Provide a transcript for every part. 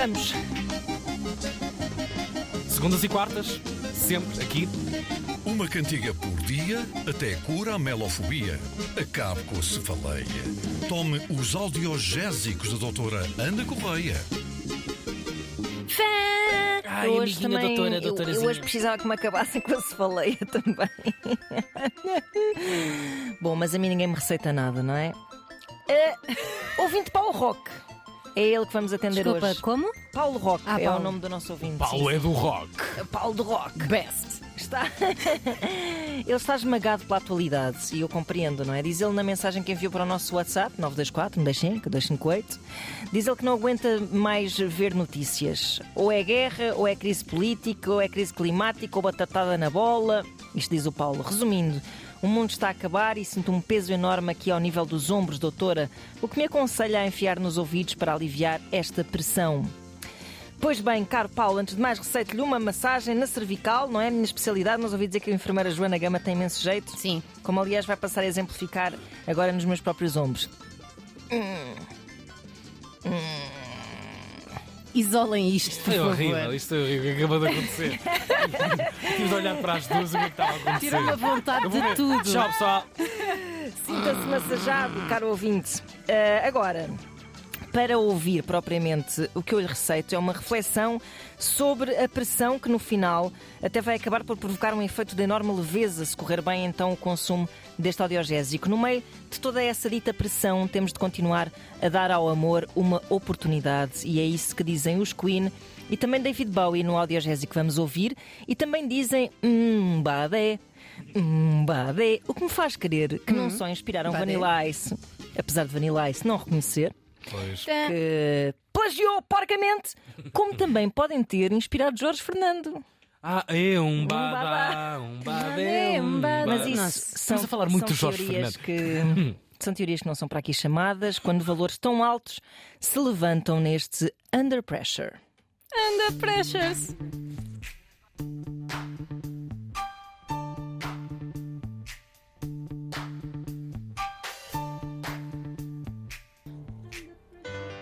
Vamos. Segundas e quartas, sempre aqui. Uma cantiga por dia até cura a melofobia. Acabe com a cefaleia. Tome os audiogésicos da doutora Ana Correia. Fé! Ai, Eu amiguinha doutora, eu- eu, hoje precisava que me acabassem com a cefaleia também. Bom, mas a mim ninguém me receita nada, não é? É, ouvinte Paulo Roque. É ele que vamos atender Desculpa, hoje. como? Paulo Roque Ah, é Paulo. o nome do nosso ouvinte. Paulo é do rock. Paulo do Rock. Best. Está... ele está esmagado pela atualidade e eu compreendo, não é? Diz ele na mensagem que enviou para o nosso WhatsApp, 924 125 258, diz ele que não aguenta mais ver notícias. Ou é guerra, ou é crise política, ou é crise climática, ou batatada na bola. Isto diz o Paulo. Resumindo, o mundo está a acabar e sinto um peso enorme aqui ao nível dos ombros, doutora. O que me aconselha a enfiar nos ouvidos para aliviar esta pressão? Pois bem, caro Paulo, antes de mais receito-lhe uma massagem na cervical, não é a minha especialidade, mas ouvi dizer que a enfermeira Joana Gama tem imenso jeito. Sim. Como aliás vai passar a exemplificar agora nos meus próprios ombros. Isolem isto, por Foi favor. horrível, isto é horrível, o que acabou de acontecer. Tive de olhar para as duas e o que é que estava a acontecer. Tira uma vontade Eu vou de ver. tudo. Tchau, pessoal. Sinta-se massajado, caro ouvinte. Ah, agora, para ouvir propriamente o que eu lhe receito, é uma reflexão sobre a pressão que no final até vai acabar por provocar um efeito de enorme leveza se correr bem então o consumo deste audiogésico. No meio de toda essa dita pressão, temos de continuar a dar ao amor uma oportunidade e é isso que dizem os Queen e também David Bowie no audiogésico que vamos ouvir e também dizem hum, badé. Hum, badé. O que me faz querer que não só inspiraram badé. Vanilla Ice, apesar de Vanilla Ice não reconhecer, Pois. que plagiou porcamente, como também podem ter inspirado Jorge Fernando. Ah, é um badá, um badé, um badá. Mas isso Nossa, são, estamos a falar muito de Jorge teorias Fernando. que são teorias que não são para aqui chamadas quando valores tão altos se levantam neste under pressure. Under pressures.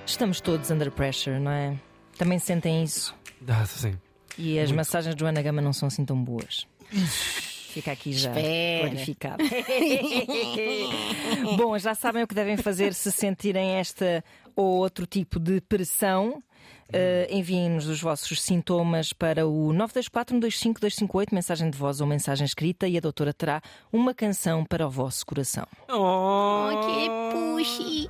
Estamos todos under pressure, não é? Também sentem isso. Ah, sim. E as massagens de Joana Gama não são assim tão boas. Fica aqui já Espera. clarificado. Bom, já sabem o que devem fazer se sentirem esta ou outro tipo de pressão. Uh, Enviem-nos os vossos sintomas para o 924-125-258, mensagem de voz ou mensagem escrita, e a doutora terá uma canção para o vosso coração. Oh, que puxi.